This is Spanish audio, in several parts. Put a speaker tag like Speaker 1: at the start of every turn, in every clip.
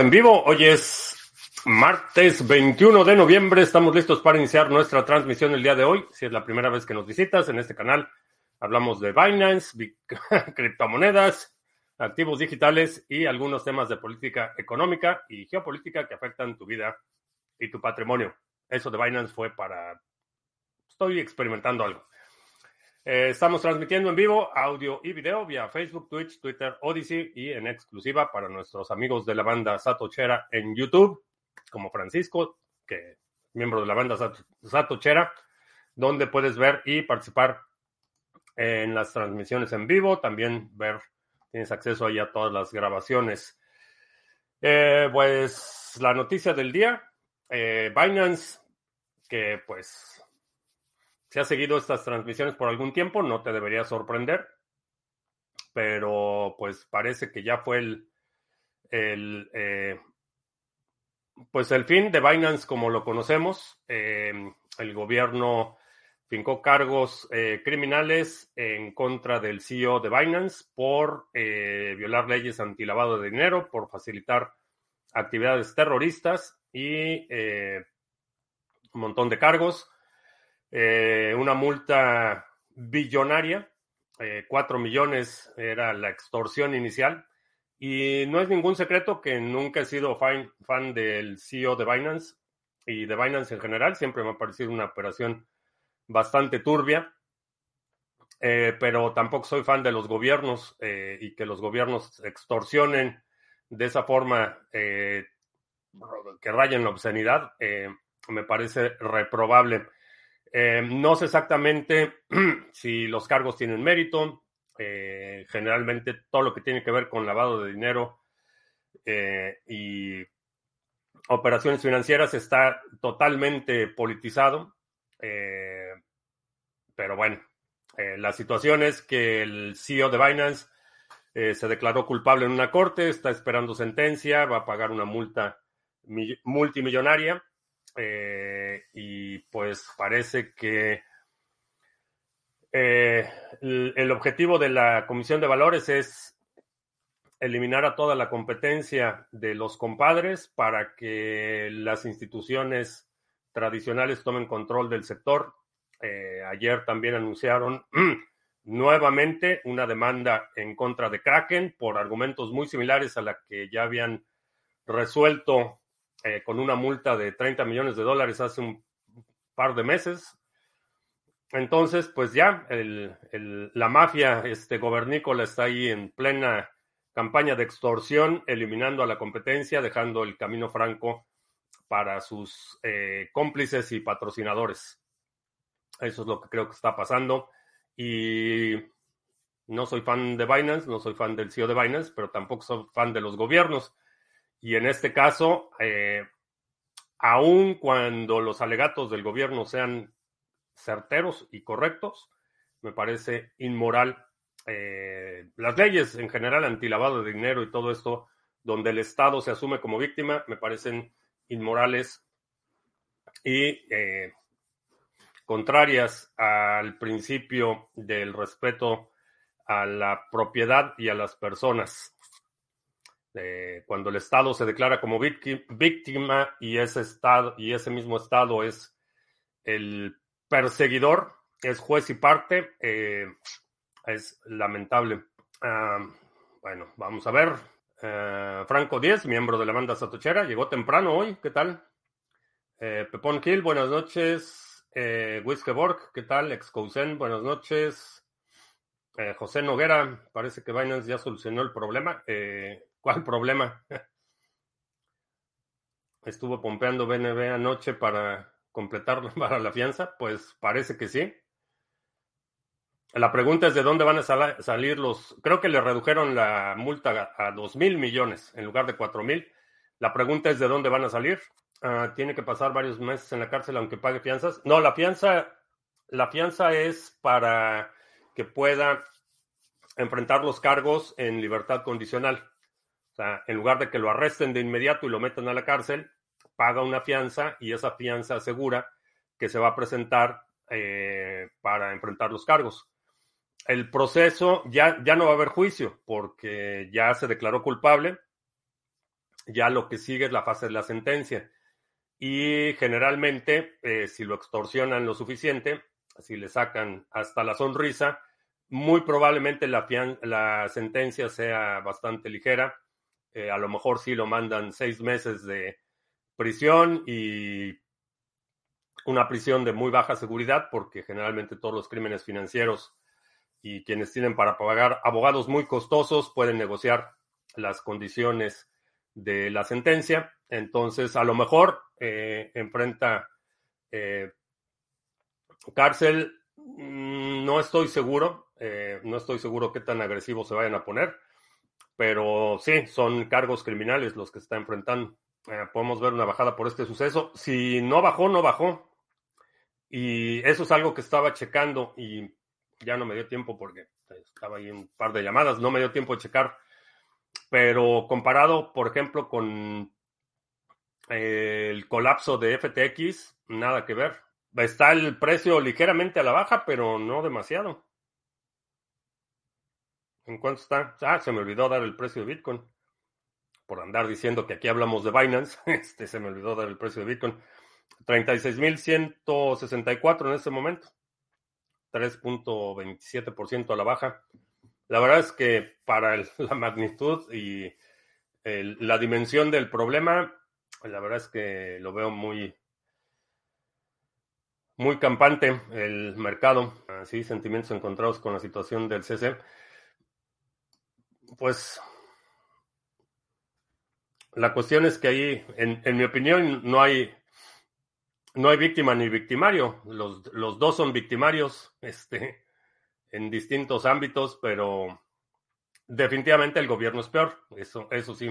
Speaker 1: en vivo. Hoy es martes 21 de noviembre. Estamos listos para iniciar nuestra transmisión el día de hoy. Si es la primera vez que nos visitas en este canal, hablamos de Binance, criptomonedas, activos digitales y algunos temas de política económica y geopolítica que afectan tu vida y tu patrimonio. Eso de Binance fue para... Estoy experimentando algo. Eh, estamos transmitiendo en vivo audio y video vía Facebook, Twitch, Twitter, Odyssey y en exclusiva para nuestros amigos de la banda Satochera en YouTube, como Francisco, que es miembro de la banda Satochera, donde puedes ver y participar en las transmisiones en vivo, también ver, tienes acceso ahí a todas las grabaciones. Eh, pues la noticia del día, eh, Binance, que pues si has seguido estas transmisiones por algún tiempo, no te debería sorprender, pero pues parece que ya fue el, el eh, pues el fin de Binance como lo conocemos. Eh, el gobierno fincó cargos eh, criminales en contra del CEO de Binance por violar leyes antilavado de dinero, por facilitar actividades terroristas y un montón de cargos. Eh, una multa billonaria, eh, 4 millones era la extorsión inicial. Y no es ningún secreto que nunca he sido fan, del CEO de Binance y de Binance en general. Siempre me ha parecido una operación bastante turbia. Eh, pero tampoco soy fan de los gobiernos eh, y que los gobiernos extorsionen de esa forma que rayen la obscenidad, me parece reprobable. Eh, no sé exactamente si los cargos tienen mérito. Eh, generalmente todo lo que tiene que ver con lavado de dinero eh, y operaciones financieras está totalmente politizado. pero bueno, la situación es que el CEO de Binance se declaró culpable en una corte, está esperando sentencia, va a pagar una multa multimillonaria. Eh, y pues parece que eh, el, objetivo de la Comisión de Valores es eliminar a toda la competencia de los compadres para que las instituciones tradicionales tomen control del sector. Eh, ayer también anunciaron nuevamente una demanda en contra de Kraken por argumentos muy similares a la que ya habían resuelto eh, con una multa de 30 millones de dólares hace un par de meses. Entonces, pues ya la mafia este, gobernícola está ahí en plena campaña de extorsión, eliminando a la competencia, dejando el camino franco para sus eh, cómplices y patrocinadores. Eso es lo que creo que está pasando. Y no soy fan de Binance, no soy fan del CEO de Binance, pero tampoco soy fan de los gobiernos. Y en este caso, eh, aun cuando los alegatos del gobierno sean certeros y correctos, me parece inmoral. Eh, las leyes en general antilavado de dinero y todo esto, donde el Estado se asume como víctima, me parecen inmorales y eh, contrarias al principio del respeto a la propiedad y a las personas cuando el Estado se declara como víctima y ese, estado, y ese mismo Estado es el perseguidor, es juez y parte, eh, es lamentable. Ah, bueno, vamos a ver. Eh, Franco Díez, miembro de la banda Satochera, llegó temprano hoy, ¿qué tal? Eh, Pepón Gil, buenas noches. Eh, Borg, ¿qué tal? Excousen, buenas noches. José Noguera, parece que Binance ya solucionó el problema. ¿Cuál problema? ¿Estuvo pompeando BNB anoche para completar para la fianza? Pues parece que sí. La pregunta es de dónde van a salir los... Creo que le redujeron la multa a dos mil millones en lugar de cuatro mil. La pregunta es de dónde van a salir. Ah, tiene que pasar varios meses en la cárcel aunque pague fianzas. No, la fianza, la fianza es para que pueda enfrentar los cargos en libertad condicional en lugar de que lo arresten de inmediato y lo metan a la cárcel, paga una fianza y esa fianza asegura que se va a presentar eh, para enfrentar los cargos. El proceso ya, ya no va a haber juicio porque ya se declaró culpable. ya lo que sigue es la fase de la sentencia. Y generalmente, eh, si lo extorsionan lo suficiente, si le sacan hasta la sonrisa, muy probablemente la, la sentencia sea bastante ligera. Eh, a lo mejor sí lo mandan seis meses de prisión y una prisión de muy baja seguridad, porque generalmente todos los crímenes financieros y quienes tienen para pagar abogados muy costosos pueden negociar las condiciones de la sentencia. Entonces, a lo mejor eh, enfrenta eh, cárcel. Mm, no estoy seguro, eh, no estoy seguro qué tan agresivos se vayan a poner, pero sí, son cargos criminales los que está enfrentando. podemos ver una bajada por este suceso. Si no bajó, no bajó. Y eso es algo que estaba checando y ya no me dio tiempo porque estaba ahí un par de llamadas, no me dio tiempo de checar. Pero comparado, por ejemplo, con eh, el colapso de FTX, nada que ver. Está el precio ligeramente a la baja, pero no demasiado. ¿En cuánto está? Ah, se me olvidó dar el precio de Bitcoin. Por andar diciendo que aquí hablamos de Binance, este se me olvidó dar el precio de Bitcoin. 36.164 en este momento. 3.27% a la baja. La verdad es que para la magnitud y la dimensión del problema, la verdad es que lo veo muy, muy campante el mercado. Así, sentimientos encontrados con la situación del CC. Pues la cuestión es que ahí, en mi opinión, no hay no hay víctima ni victimario. Los, los dos son victimarios este, en distintos ámbitos, pero definitivamente el gobierno es peor. Eso, eso sí,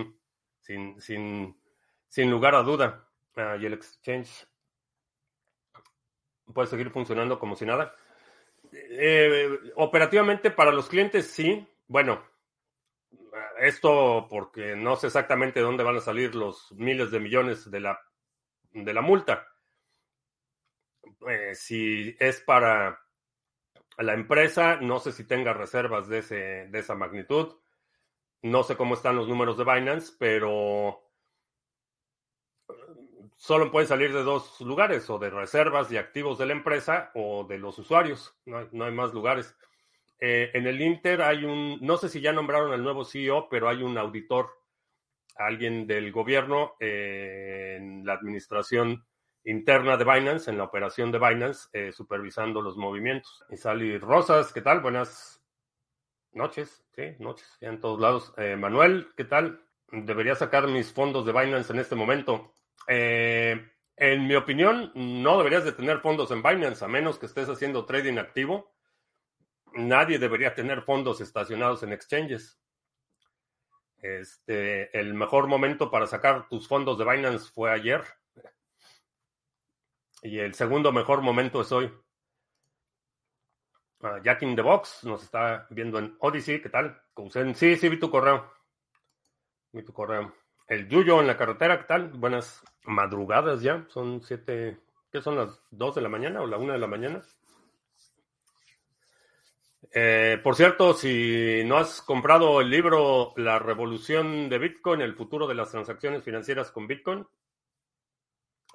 Speaker 1: sin, sin, sin lugar a duda. Ah, y el exchange puede seguir funcionando como si nada. Eh, operativamente para los clientes sí. Bueno, esto porque no sé exactamente dónde van a salir los miles de millones de la, de la multa. Eh, si es para la empresa, no sé si tenga reservas de, ese, de esa magnitud. No sé cómo están los números de Binance, pero solo pueden salir de dos lugares, o de reservas y activos de la empresa o de los usuarios. No hay, más lugares. Eh, en el Inter hay un, no sé si ya nombraron al nuevo CEO, pero hay un auditor, alguien del gobierno eh, en la administración interna de Binance, en la operación de Binance, eh, supervisando los movimientos. Y Sally Rosas, ¿qué tal? Buenas noches, sí, noches, ya en todos lados. Eh, Manuel, ¿qué tal? Debería sacar mis fondos de Binance en este momento. En mi opinión, no deberías de tener fondos en Binance, a menos que estés haciendo trading activo. Nadie debería tener fondos estacionados en exchanges. Este, el mejor momento para sacar tus fondos de Binance fue ayer. Y el segundo mejor momento es hoy. Uh, Jack in the Box nos está viendo en Odyssey. ¿Qué tal? Sí, sí, vi tu correo. Vi tu correo. El Yuyo en la carretera, ¿qué tal? Buenas madrugadas ya. Son siete. ¿Qué son las dos de la mañana o la una de la mañana? Eh, por cierto, si no has comprado el libro La revolución de Bitcoin, el futuro de las transacciones financieras con Bitcoin,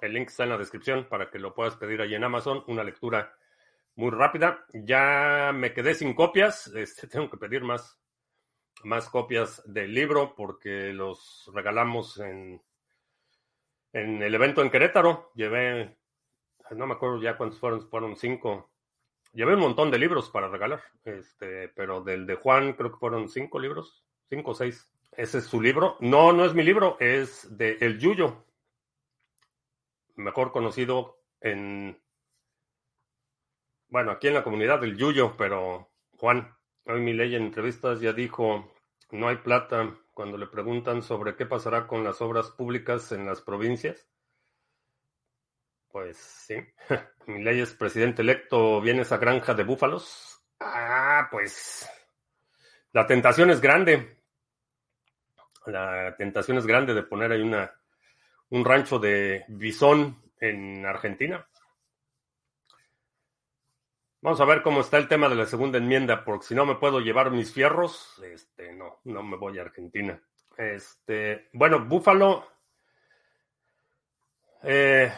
Speaker 1: el link está en la descripción para que lo puedas pedir ahí en Amazon. Una lectura muy rápida. Ya me quedé sin copias. Este, tengo que pedir más, más copias del libro porque los regalamos en, en el evento en Querétaro. Llevé, no me acuerdo ya cuántos fueron, fueron cinco. Llevé un montón de libros para regalar, este, pero del de Juan creo que fueron cinco libros, cinco o seis. Ese es su libro. No, no es mi libro, es de El Yuyo mejor conocido en, bueno, aquí en la comunidad del Yuyo, pero Juan, hoy mi ley en entrevistas ya dijo, no hay plata cuando le preguntan sobre qué pasará con las obras públicas en las provincias. Pues sí, mi ley es presidente electo, viene esa granja de búfalos. Ah, pues la tentación es grande. La tentación es grande de poner ahí una un rancho de bisón en Argentina. Vamos a ver cómo está el tema de la segunda enmienda, porque si no me puedo llevar mis fierros, este, no, no me voy a Argentina. Este, bueno, Búfalo. Eh,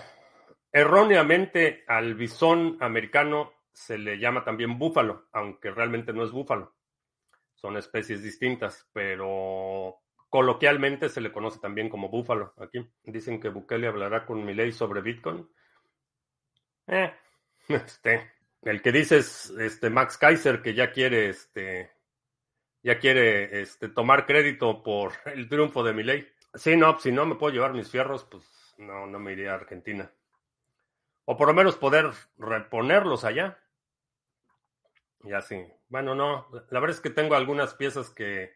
Speaker 1: erróneamente al bisón americano se le llama también búfalo, aunque realmente no es búfalo. Son especies distintas, pero coloquialmente se le conoce también como búfalo. Aquí dicen que Bukele hablará con Milei sobre Bitcoin. Eh, este, el que dice es este Max Kaiser que ya quiere este ya quiere este, tomar crédito por el triunfo de Milei. Sí, no, si no me puedo llevar mis fierros, pues no, no me iría a Argentina. O por lo menos poder reponerlos allá. Y así. Bueno, no, la verdad es que tengo algunas piezas que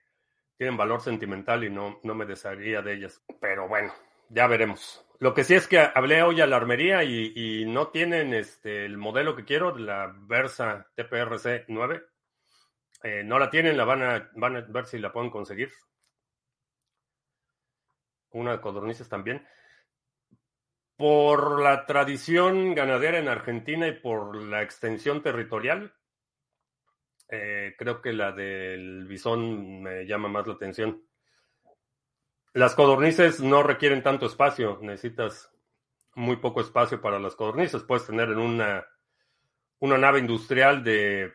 Speaker 1: tienen valor sentimental y no, no me desharía de ellas. Pero bueno, ya veremos. Lo que sí es que hablé hoy a la armería y, no tienen este, el modelo que quiero, la Versa TPRC 9. Eh, no la tienen, la van a, van a ver si la pueden conseguir. Una de codornices también. Por la tradición ganadera en Argentina y por la extensión territorial, eh, creo que la del bisón me llama más la atención. Las codornices no requieren tanto espacio, necesitas muy poco espacio para las codornices. Puedes tener en una, una nave industrial de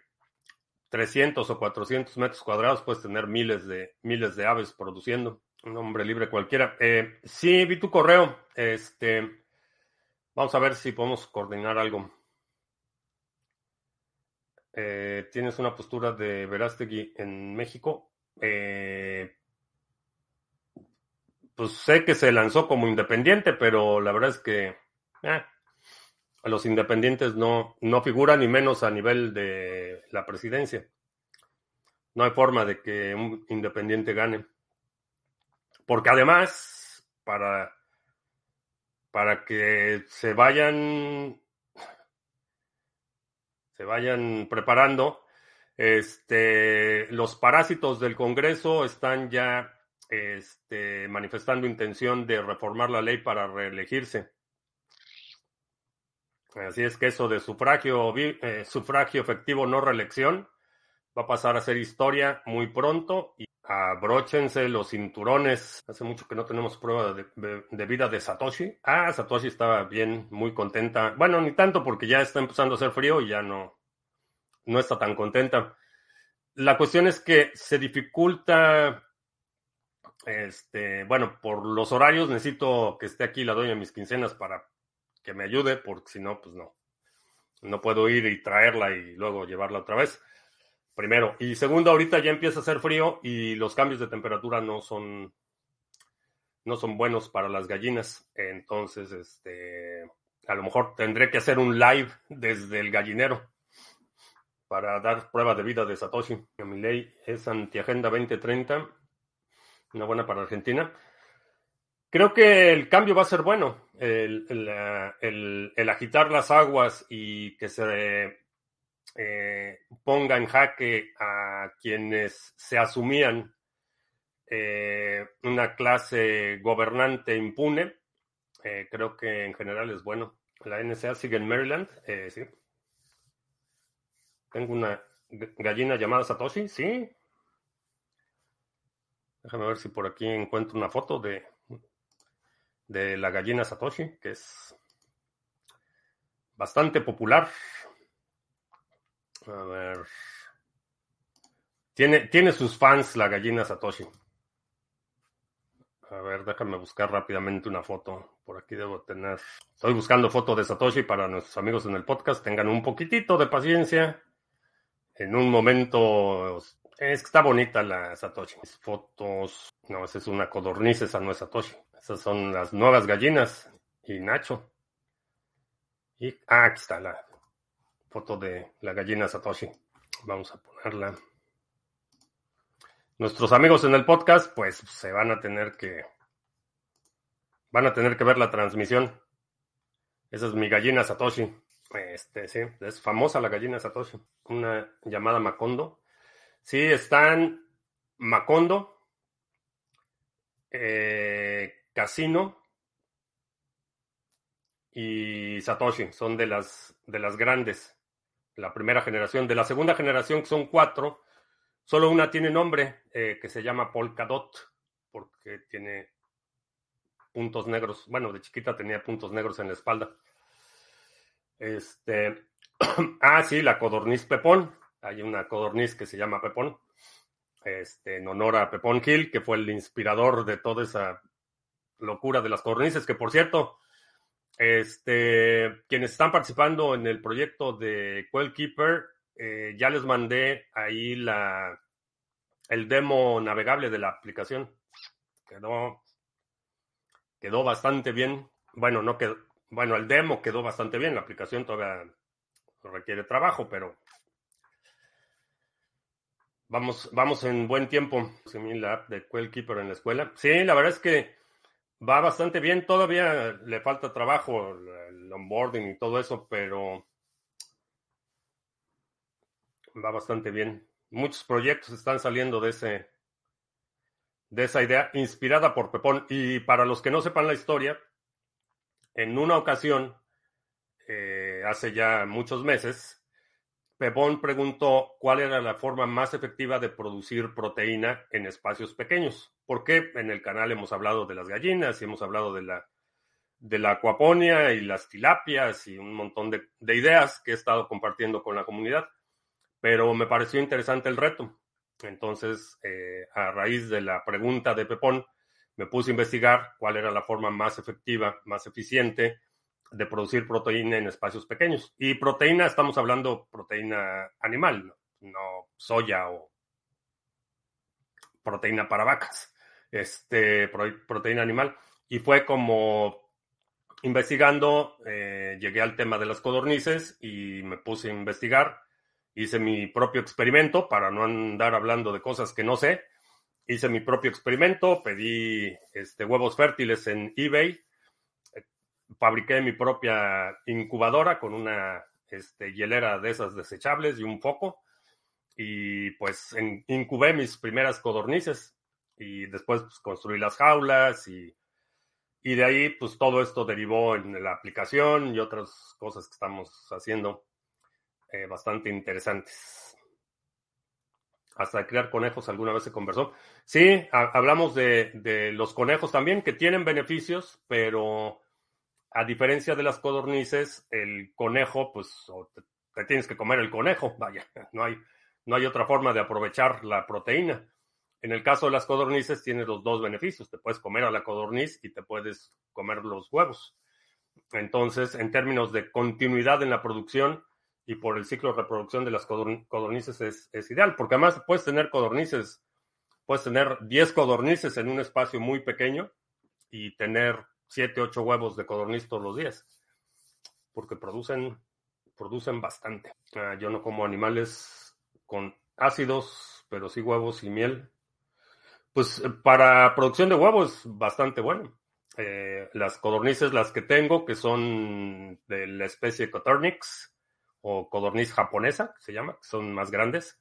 Speaker 1: 300 o 400 metros cuadrados, puedes tener miles de, miles de aves produciendo. Un hombre libre cualquiera. Eh, sí, vi tu correo. Este, vamos a ver si podemos coordinar algo. Eh, ¿Tienes una postura de Verástegui en México? Eh, pues sé que se lanzó como independiente, pero la verdad es que los independientes no, no figuran ni menos a nivel de la presidencia. No hay forma de que un independiente gane. Porque además, para, para que se vayan se vayan preparando, este, los parásitos del Congreso están ya este, manifestando intención de reformar la ley para reelegirse. Así es que eso de sufragio, eh, sufragio efectivo, no reelección, va a pasar a ser historia muy pronto y abróchense los cinturones. Hace mucho que no tenemos prueba de, vida de Satoshi. Ah, Satoshi estaba bien, muy contenta. Bueno, ni tanto porque ya está empezando a hacer frío y ya no, no está tan contenta. La cuestión es que se dificulta, este, bueno, por los horarios necesito que esté aquí la doña de mis quincenas para que me ayude, porque si no, pues no. No puedo ir y traerla y luego llevarla otra vez. Primero. Y segundo, ahorita ya empieza a hacer frío y los cambios de temperatura no son, no son buenos para las gallinas. Entonces, este, a lo mejor tendré que hacer un live desde el gallinero para dar prueba de vida de Satoshi. Mi ley es Antiagenda 2030, una buena para Argentina. Creo que el cambio va a ser bueno. El, agitar las aguas y que se eh, ponga en jaque a quienes se asumían eh, una clase gobernante impune, eh, creo que en general es bueno. La NSA sigue en Maryland, sí. Tengo una gallina llamada Satoshi, sí. Déjame ver si por aquí encuentro una foto de, de la gallina Satoshi, que es bastante popular. A ver. Tiene, tiene sus fans la gallina Satoshi. A ver, déjame buscar rápidamente una foto. Por aquí debo tener. Estoy buscando foto de Satoshi para nuestros amigos en el podcast. Tengan un poquitito de paciencia. En un momento. Es que está bonita la Satoshi. fotos. No, esa es una codorniz, esa no es Satoshi. Esas son las nuevas gallinas y Nacho. Y ah, aquí está la foto de la gallina Satoshi. Vamos a ponerla. Nuestros amigos en el podcast, pues se van a tener que van a tener que ver la transmisión. Esa es mi gallina Satoshi. Este, sí, es famosa la gallina Satoshi. Una llamada Macondo. Sí, están Macondo, eh, Casino y Satoshi. Son de las, de las grandes. La primera generación. De la segunda generación, que son cuatro, solo una tiene nombre, eh, que se llama Polkadot. porque tiene puntos negros. Bueno, de chiquita tenía puntos negros en la espalda. Este, ah, sí, la codorniz Pepón. Hay una codorniz que se llama Pepón. Este, en honor a Pepón Hill, que fue el inspirador de toda esa locura de las codornices, que por cierto, este, quienes están participando en el proyecto de Quell Keeper, eh, ya les mandé ahí la, el demo navegable de la aplicación. Quedó, quedó bastante bien. Bueno, no quedó, bueno, el demo quedó bastante bien. La aplicación todavía requiere trabajo, pero vamos, vamos en buen tiempo. La app de Quell Keeper en la escuela. Sí, la verdad es que va bastante bien. Todavía le falta trabajo, el onboarding y todo eso, pero va bastante bien. Muchos proyectos están saliendo de ese de esa idea inspirada por Pepón. Y para los que no sepan la historia, en una ocasión, eh, hace ya muchos meses, Pepón preguntó cuál era la forma más efectiva de producir proteína en espacios pequeños. Porque en el canal hemos hablado de las gallinas y hemos hablado de la, de acuaponia y las tilapias y un montón de, de ideas que he estado compartiendo con la comunidad pero me pareció interesante el reto. Entonces, eh, a raíz de la pregunta de Pepón, me puse a investigar cuál era la forma más efectiva, más eficiente de producir proteína en espacios pequeños. Y proteína, estamos hablando proteína animal, no, soya o proteína para vacas, este, proteína animal. Y fue como investigando, eh, llegué al tema de las codornices y me puse a investigar hice mi propio experimento para no andar hablando de cosas que no sé. Hice mi propio experimento, pedí este, huevos fértiles en eBay, fabriqué mi propia incubadora con una este, hielera de esas desechables y un foco. Y pues incubé mis primeras codornices y después pues, construí las jaulas y, y de ahí pues todo esto derivó en la aplicación y otras cosas que estamos haciendo. Eh, bastante interesantes. Hasta crear conejos alguna vez se conversó. Sí, hablamos de, los conejos también, que tienen beneficios, pero a diferencia de las codornices, el conejo, pues te, tienes que comer el conejo, vaya, no hay, no hay otra forma de aprovechar la proteína. En el caso de las codornices, tienes los dos beneficios. Te puedes comer a la codorniz y te puedes comer los huevos. Entonces, en términos de continuidad en la producción, y por el ciclo de reproducción de las codornices es, ideal, porque además puedes tener codornices, puedes tener 10 codornices en un espacio muy pequeño y tener 7, 8 huevos de codorniz todos los días, porque producen, producen bastante. Ah, yo no como animales con ácidos, pero sí huevos y miel. Pues eh, para producción de huevos, bastante bueno. Eh, las codornices, las que tengo, que son de la especie Coturnix, o codorniz japonesa, se llama, que son más grandes,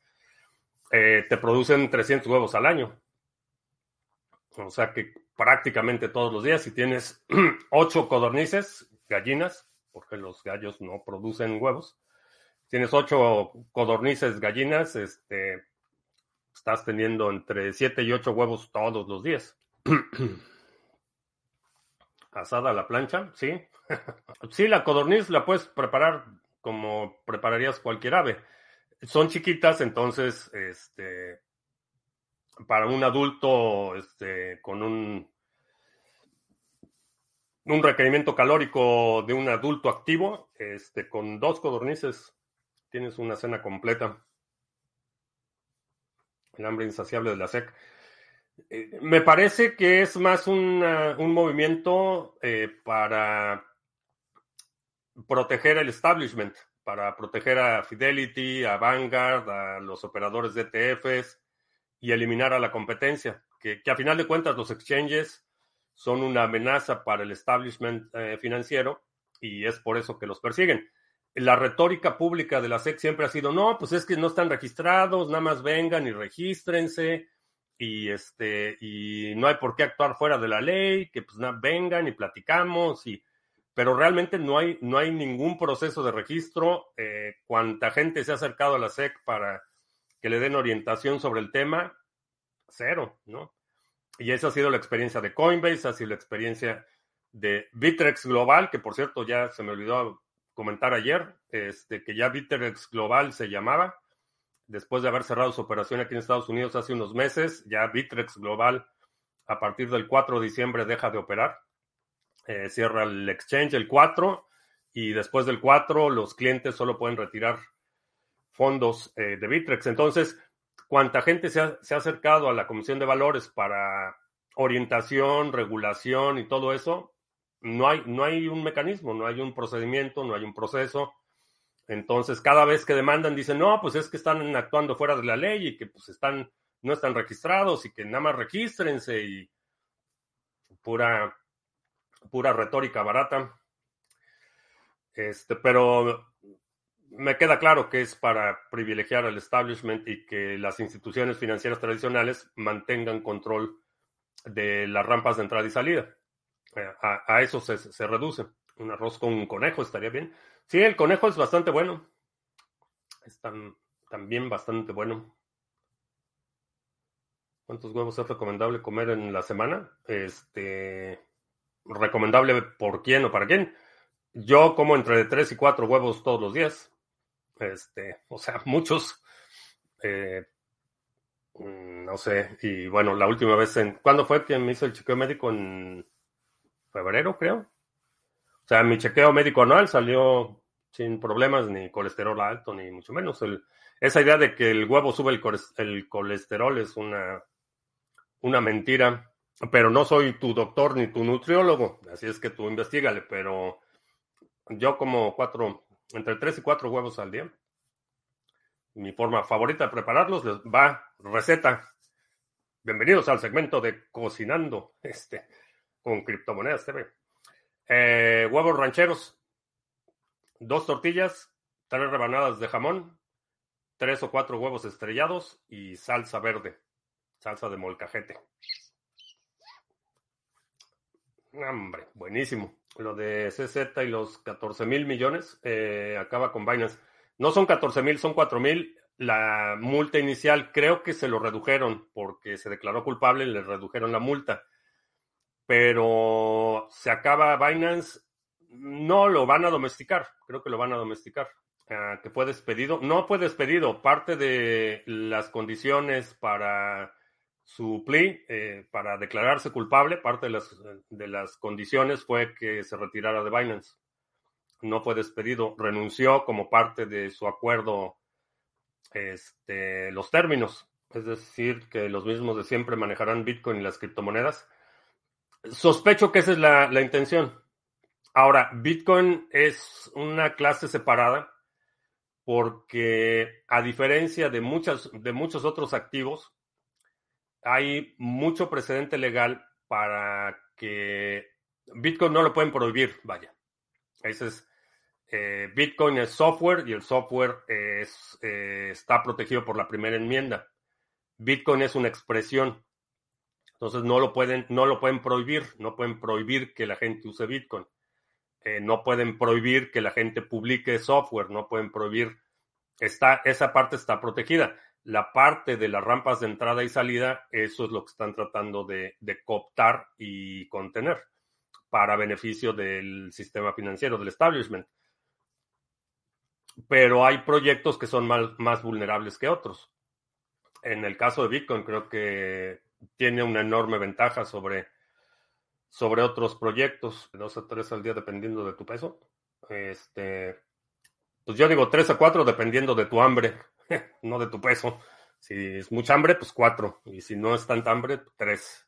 Speaker 1: eh, te producen 300 huevos al año. O sea que prácticamente todos los días, si tienes 8 codornices, gallinas, porque los gallos no producen huevos, tienes 8 codornices gallinas, este, estás teniendo entre 7 y 8 huevos todos los días. Asada a la plancha, sí. sí, la codorniz la puedes preparar como prepararías cualquier ave. Son chiquitas, entonces, este, para un adulto este, con un, un requerimiento calórico de un adulto activo, este, con dos codornices tienes una cena completa. El hambre insaciable de la SEC. Eh, me parece que es más un movimiento eh, para proteger el establishment, para proteger a Fidelity, a Vanguard, a los operadores de ETFs y eliminar a la competencia, que, a final de cuentas los exchanges son una amenaza para el establishment eh, financiero y es por eso que los persiguen. La retórica pública de la SEC siempre ha sido, no, pues es que no están registrados, nada más vengan y regístrense y este y no hay por qué actuar fuera de la ley, que pues vengan y platicamos y pero realmente no hay, no hay ningún proceso de registro. Eh, cuánta gente se ha acercado a la SEC para que le den orientación sobre el tema, cero, ¿no? Y esa ha sido la experiencia de Coinbase, ha sido la experiencia de Bitrex Global, que por cierto ya se me olvidó comentar ayer, este, que ya Bitrex Global se llamaba, después de haber cerrado su operación aquí en Estados Unidos hace unos meses, ya Bitrex Global a partir del 4 de diciembre deja de operar, eh, cierra el exchange el 4 y después del 4 los clientes solo pueden retirar fondos eh, de Bitrex. Entonces, cuánta gente se ha, acercado a la Comisión de Valores para orientación, regulación y todo eso, no hay, no hay un mecanismo, no hay un procedimiento, no hay un proceso. Entonces, cada vez que demandan, dicen, no, pues es que están actuando fuera de la ley y que pues están, no están registrados y que nada más regístrense y pura, pura retórica barata. Este, pero me queda claro que es para privilegiar al establishment y que las instituciones financieras tradicionales mantengan control de las rampas de entrada y salida. Eh, a, eso se, reduce. Un arroz con un conejo estaría bien. Sí, el conejo es bastante bueno. Es también bastante bueno. ¿Cuántos huevos es recomendable comer en la semana? Este, recomendable por quién o para quién. Yo como entre 3 y 4 huevos todos los días. Este, o sea, muchos. Eh, mm, no sé. Y bueno, la última vez en. ¿Cuándo fue que me hizo el chequeo médico? En febrero, creo. O sea, mi chequeo médico anual salió sin problemas, ni colesterol alto, ni mucho menos. El, esa idea de que el huevo sube el, colesterol es una, una mentira. Pero no soy tu doctor ni tu nutriólogo, así es que tú investigale. Pero yo como cuatro, entre tres y cuatro huevos al día. Mi forma favorita de prepararlos va receta. Bienvenidos al segmento de cocinando. Este, con criptomonedas TV. Eh, huevos rancheros, dos tortillas, tres rebanadas de jamón, tres o cuatro huevos estrellados y salsa verde, salsa de molcajete. Hombre, buenísimo. Lo de CZ y los 14 mil millones eh, acaba con vainas. No son 14 mil, son 4 mil. La multa inicial creo que se lo redujeron porque se declaró culpable y le redujeron la multa pero se acaba Binance, no lo van a domesticar, creo que lo van a domesticar. Ah, que fue despedido, no fue despedido, parte de las condiciones para su plea, eh, para declararse culpable, parte de las, de las condiciones fue que se retirara de Binance. No fue despedido, renunció como parte de su acuerdo, este, los términos, es decir, que los mismos de siempre manejarán Bitcoin y las criptomonedas Sospecho que esa es la, intención. Ahora, Bitcoin es una clase separada porque a diferencia de, muchas, de muchos otros activos, hay mucho precedente legal para que Bitcoin no lo pueden prohibir, vaya. Ese es, eh, Bitcoin es software y el software eh, está protegido por la primera enmienda. Bitcoin es una expresión. Entonces no lo pueden, no lo pueden prohibir, no pueden prohibir que la gente use Bitcoin. Eh, no pueden prohibir que la gente publique software, no pueden prohibir, está, esa parte está protegida. La parte de las rampas de entrada y salida, eso es lo que están tratando de, cooptar y contener para beneficio del sistema financiero, del establishment. Pero hay proyectos que son más, vulnerables que otros. En el caso de Bitcoin, creo que tiene una enorme ventaja sobre, sobre otros proyectos, dos a tres al día dependiendo de tu peso. Este, pues yo digo tres a cuatro dependiendo de tu hambre, no de tu peso. Si es mucha hambre, pues cuatro. Y si no es tanta hambre, tres.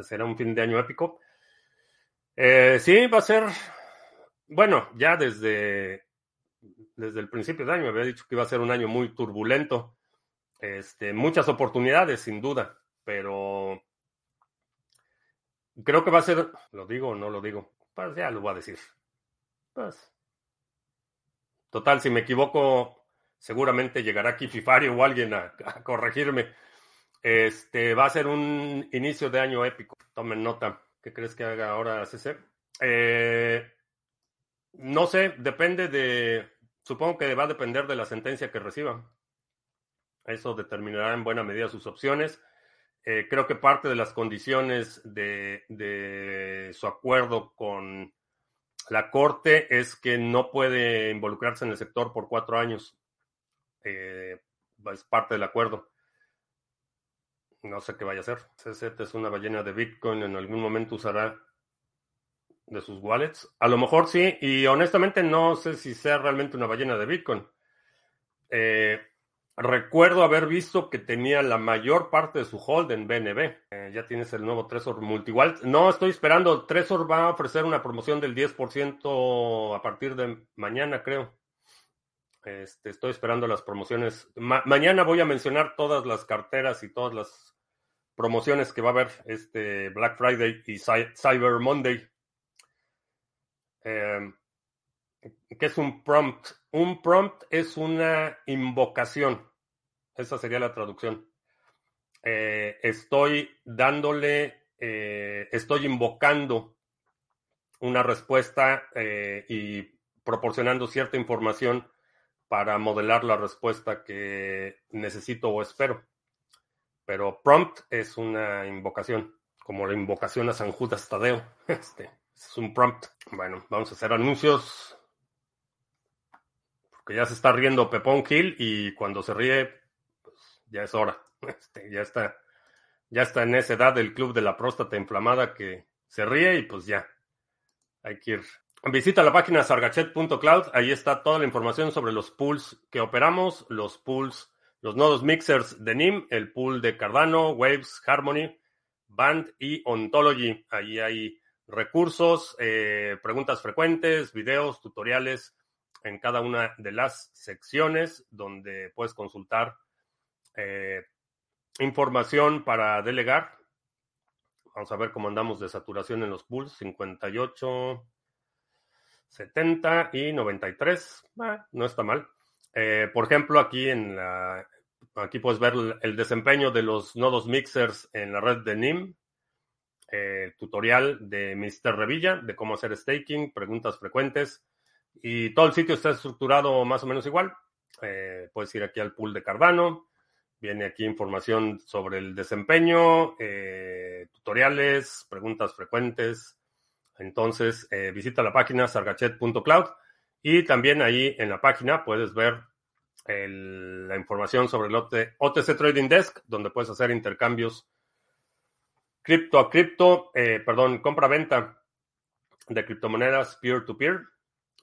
Speaker 1: Será un fin de año épico. Eh, sí, va a ser. Bueno, ya desde, desde el principio de año había dicho que iba a ser un año muy turbulento. Este, muchas oportunidades, sin duda, pero creo que va a ser, lo digo o no lo digo, pues ya lo voy a decir. Pues, total, si me equivoco, seguramente llegará aquí Fifario o alguien a, corregirme. Este va a ser un inicio de año épico. Tomen nota. ¿Qué crees que haga ahora CC? Eh, no sé, depende de. Supongo que va a depender de la sentencia que reciba. Eso determinará en buena medida sus opciones. Eh, creo que parte de las condiciones de, su acuerdo con la Corte es que no puede involucrarse en el sector por cuatro años. Eh, es parte del acuerdo. No sé qué vaya a hacer. CZ es una ballena de Bitcoin. En algún momento usará de sus wallets. A lo mejor sí. Y honestamente no sé si sea realmente una ballena de Bitcoin. Eh, recuerdo haber visto que tenía la mayor parte de su hold en BNB. Eh, ya tienes el nuevo Trezor Multiwallet. No estoy esperando. Trezor va a ofrecer una promoción del 10% a partir de mañana, creo. Este, estoy esperando las promociones. mañana voy a mencionar todas las carteras y todas las promociones que va a haber este Black Friday y Cyber Monday. Eh, ¿Qué es un prompt? Un prompt es una invocación. Esa sería la traducción. Eh, estoy dándole, eh, estoy invocando una respuesta eh, y proporcionando cierta información para modelar la respuesta que necesito o espero. Pero prompt es una invocación, como la invocación a San Judas Tadeo. Este es un prompt. Bueno, vamos a hacer anuncios. Porque ya se está riendo Pepón Hill y cuando se ríe, pues ya es hora. Este, ya está, ya está en esa edad del club de la próstata inflamada que se ríe y pues ya. Hay que ir Visita la página sargachet.cloud, ahí está toda la información sobre los pools que operamos, los pools, los nodos mixers de NIM, el pool de Cardano, Waves, Harmony, Band y Ontology. Ahí hay recursos, eh, preguntas frecuentes, videos, tutoriales en cada una de las secciones donde puedes consultar eh, información para delegar. Vamos a ver cómo andamos de saturación en los pools, 58. 70 y 93. Ah, no está mal. Eh, por ejemplo, aquí en la, aquí puedes ver el desempeño de los nodos mixers en la red de NIM. Eh, tutorial de Mr. Revilla de cómo hacer staking, preguntas frecuentes. Y todo el sitio está estructurado más o menos igual. Eh, puedes ir aquí al pool de Cardano. Viene aquí información sobre el desempeño, tutoriales, preguntas frecuentes, entonces, eh, visita la página sargachet.cloud y también ahí en la página puedes ver la información sobre el OTC Trading Desk, donde puedes hacer intercambios cripto a cripto, eh, perdón, compra-venta de criptomonedas peer-to-peer,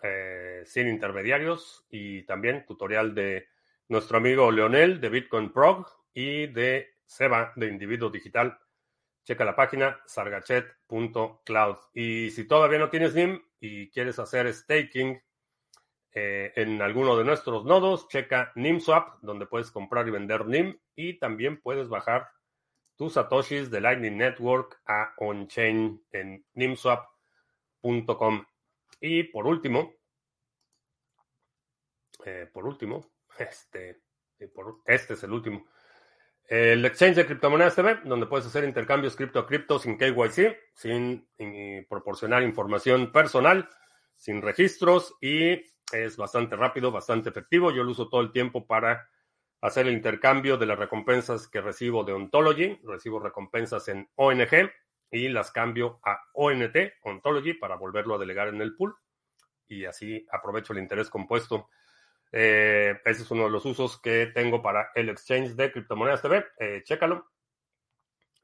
Speaker 1: eh, sin intermediarios y también tutorial de nuestro amigo Leonel de Bitcoin Prog y de Seba de Individuo Digital checa la página sargachet.cloud. Y si todavía no tienes NIM y quieres hacer staking eh, en alguno de nuestros nodos, checa NIMSwap, donde puedes comprar y vender NIM y también puedes bajar tus satoshis de Lightning Network a on-chain en nimswap.com. Y por último, eh, por último, este, este es el último. El exchange de criptomonedas TV, donde puedes hacer intercambios cripto a cripto sin KYC, sin proporcionar información personal, sin registros y es bastante rápido, bastante efectivo. Yo lo uso todo el tiempo para hacer el intercambio de las recompensas que recibo de Ontology. Recibo recompensas en ONG y las cambio a ONT, Ontology, para volverlo a delegar en el pool. Y así aprovecho el interés compuesto. Eh, ese es uno de los usos que tengo para el exchange de criptomonedas TV. Eh, chécalo.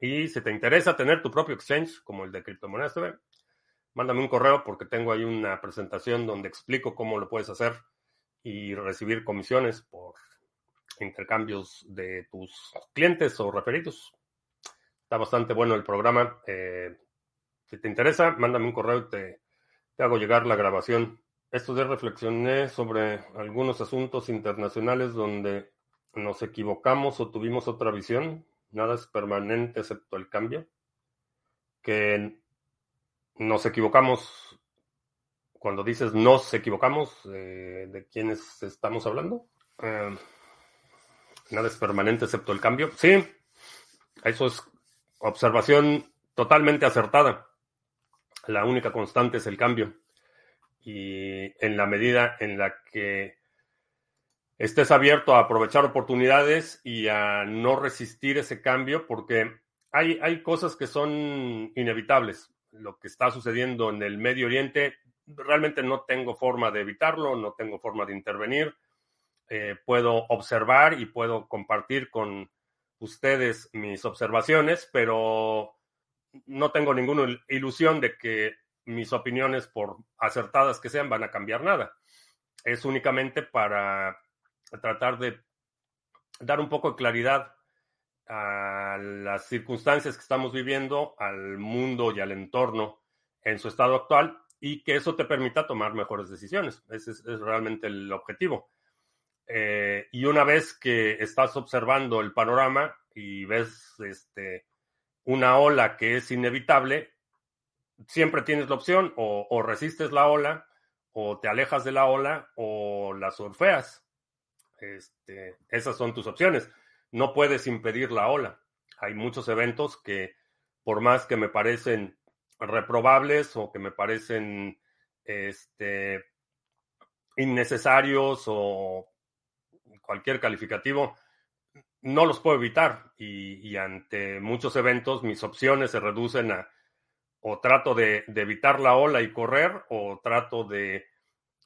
Speaker 1: Y si te interesa tener tu propio exchange como el de criptomonedas TV, mándame un correo porque tengo ahí una presentación donde explico cómo lo puedes hacer y recibir comisiones por intercambios de tus clientes o referidos. Está bastante bueno el programa. Eh, si te interesa, mándame un correo y te, te hago llegar la grabación días reflexioné sobre algunos asuntos internacionales donde nos equivocamos o tuvimos otra visión. Nada es permanente excepto el cambio. Que nos equivocamos. Cuando dices nos equivocamos, eh, ¿de quiénes estamos hablando? Eh, nada es permanente excepto el cambio. Sí, eso es observación totalmente acertada. La única constante es el cambio y en la medida en la que estés abierto a aprovechar oportunidades y a no resistir ese cambio, porque hay, hay cosas que son inevitables. Lo que está sucediendo en el Medio Oriente, realmente no tengo forma de evitarlo, no tengo forma de intervenir. Eh, puedo observar y puedo compartir con ustedes mis observaciones, pero no tengo ninguna ilusión de que mis opiniones, por acertadas que sean, van a cambiar nada. Es únicamente para tratar de dar un poco de claridad a las circunstancias que estamos viviendo, al mundo y al entorno en su estado actual y que eso te permita tomar mejores decisiones. Ese es, realmente el objetivo. Eh, y una vez que estás observando el panorama y ves este, una ola que es inevitable, siempre tienes la opción o, resistes la ola o te alejas de la ola o la surfeas. Este, esas son tus opciones. No puedes impedir la ola. Hay muchos eventos que, por más que me parecen reprobables o que me parecen este, innecesarios o cualquier calificativo, no los puedo evitar. Y, ante muchos eventos, mis opciones se reducen a o trato de, evitar la ola y correr, o trato de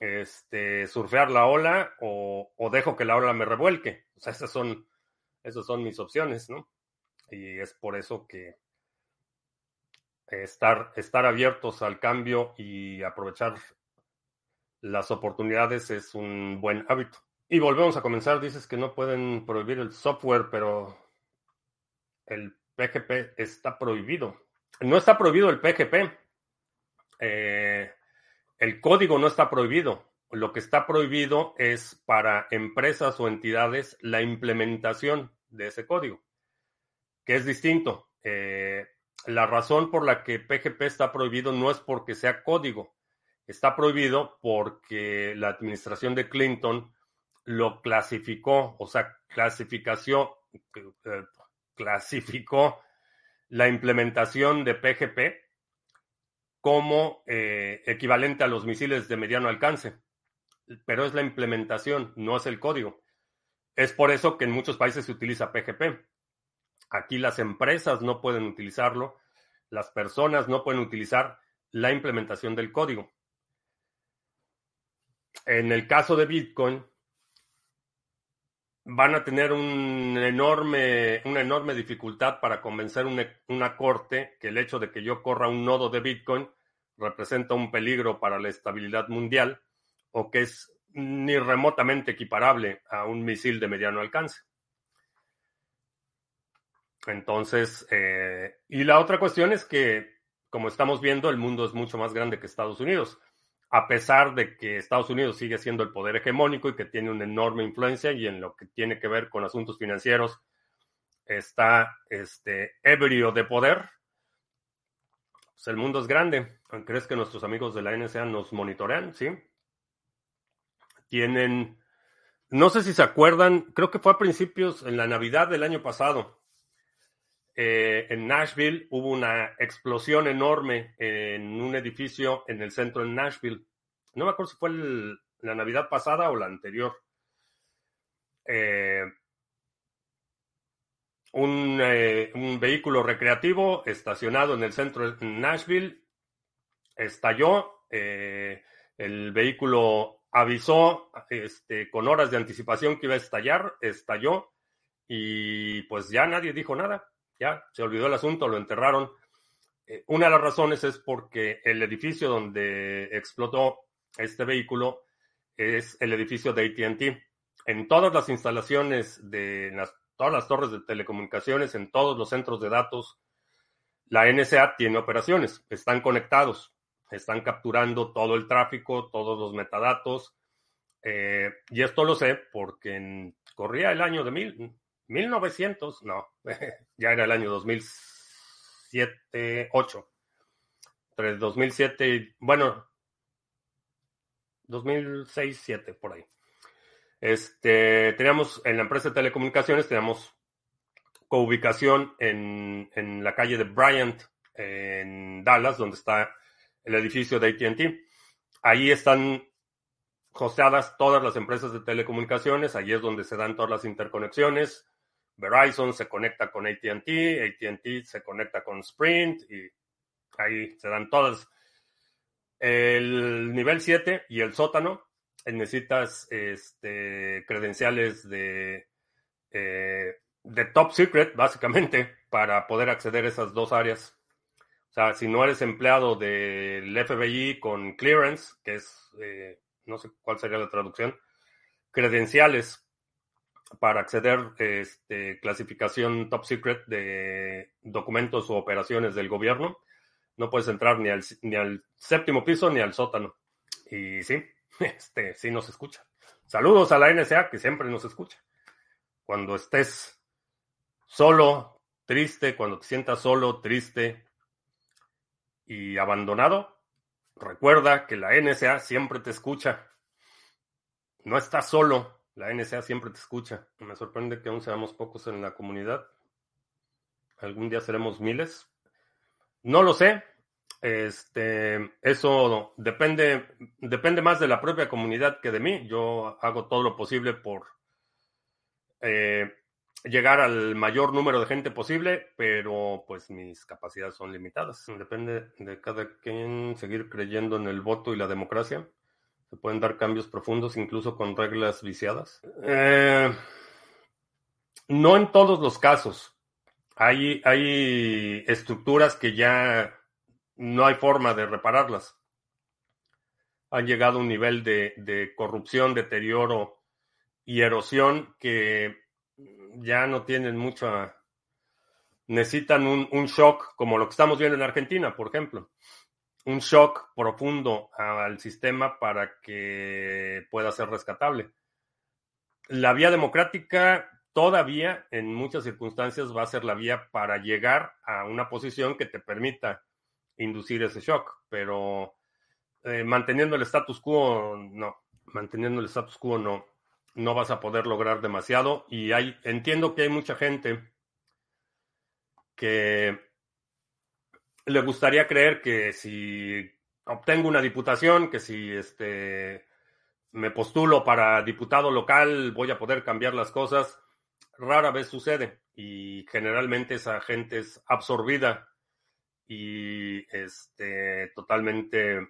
Speaker 1: este, surfear la ola o, dejo que la ola me revuelque. O sea, esas son, esas son mis opciones, ¿no? Y es por eso que estar, estar abiertos al cambio y aprovechar las oportunidades es un buen hábito. Y volvemos a comenzar. Dices que no pueden prohibir el software, pero el PGP está prohibido. No está prohibido el PGP. Eh, el código no está prohibido. Lo que está prohibido es para empresas o entidades la implementación de ese código, que es distinto. Eh, la razón por la que PGP está prohibido no es porque sea código, está prohibido porque la administración de Clinton lo clasificó, o sea, clasificación, eh, clasificó la implementación de PGP como eh, equivalente a los misiles de mediano alcance, pero es la implementación, no es el código. Es por eso que en muchos países se utiliza PGP. Aquí las empresas no pueden utilizarlo, las personas no pueden utilizar la implementación del código. En el caso de Bitcoin, van a tener enorme, una enorme dificultad para convencer una, corte que el hecho de que yo corra un nodo de Bitcoin representa un peligro para la estabilidad mundial o que es ni remotamente equiparable a un misil de mediano alcance. Entonces, eh, y la otra cuestión es que, como estamos viendo, el mundo es mucho más grande que Estados Unidos a pesar de que Estados Unidos sigue siendo el poder hegemónico y que tiene una enorme influencia y en lo que tiene que ver con asuntos financieros está este, ebrio de poder, pues el mundo es grande. ¿Crees que nuestros amigos de la NSA nos monitorean? Sí. Tienen, no sé si se acuerdan, creo que fue a principios, en la Navidad del año pasado, eh, en Nashville hubo una explosión enorme en un edificio en el centro de Nashville. No me acuerdo si fue la Navidad pasada o la anterior. Eh, un, eh, un, vehículo recreativo estacionado en el centro de Nashville estalló. el vehículo avisó este, con horas de anticipación que iba a estallar, estalló y pues ya nadie dijo nada ya se olvidó el asunto, lo enterraron. Eh, una de las razones es porque el edificio donde explotó este vehículo es el edificio de ATT. En todas las instalaciones de todas las torres de telecomunicaciones, en todos los centros de datos, la NSA tiene operaciones, están conectados, están capturando todo el tráfico, todos los metadatos. Eh, y esto lo sé porque corría el año de mil, 1900, no, ya era el año 2007, 8. Entre 2007 y, bueno, 2006, 7, por ahí. Este, teníamos en la empresa de telecomunicaciones, teníamos co-ubicación en, en la calle de Bryant, en Dallas, donde está el edificio de ATT. Ahí están hosteadas todas las empresas de telecomunicaciones, ahí es donde se dan todas las interconexiones, Verizon se conecta con ATT, ATT se conecta con Sprint y ahí se dan todas. El nivel 7 y el sótano necesitas este, credenciales de, eh, de top secret, básicamente, para poder acceder a esas dos áreas. O sea, si no eres empleado del FBI con clearance, que es, eh, no sé cuál sería la traducción, credenciales para acceder este, clasificación top secret de documentos o operaciones del gobierno. No puedes entrar ni al, ni al séptimo piso ni al sótano. Y sí, este, sí nos escucha. Saludos a la NSA que siempre nos escucha. Cuando estés solo, triste, cuando te sientas solo, triste y abandonado, recuerda que la NSA siempre te escucha. No estás solo, la NSA siempre te escucha. Me sorprende que aún seamos pocos en la comunidad. Algún día seremos miles. No lo sé. Este, eso depende, depende más de la propia comunidad que de mí. Yo hago todo lo posible por eh, llegar al mayor número de gente posible, pero pues mis capacidades son limitadas. Depende de cada quien seguir creyendo en el voto y la democracia. Se pueden dar cambios profundos incluso con reglas viciadas. Eh, no en todos los casos. Hay, hay estructuras que ya no hay forma de repararlas. Han llegado a un nivel de, corrupción, deterioro y erosión que ya no tienen mucha... Necesitan un, un shock como lo que estamos viendo en Argentina, por ejemplo un shock profundo al sistema para que pueda ser rescatable. La vía democrática todavía en muchas circunstancias va a ser la vía para llegar a una posición que te permita inducir ese shock, pero eh, manteniendo el status quo, no, manteniendo el status quo no, no vas a poder lograr demasiado y hay, entiendo que hay mucha gente que le gustaría creer que si obtengo una diputación, que si este me postulo para diputado local voy a poder cambiar las cosas. Rara vez sucede y generalmente esa gente es absorbida y este totalmente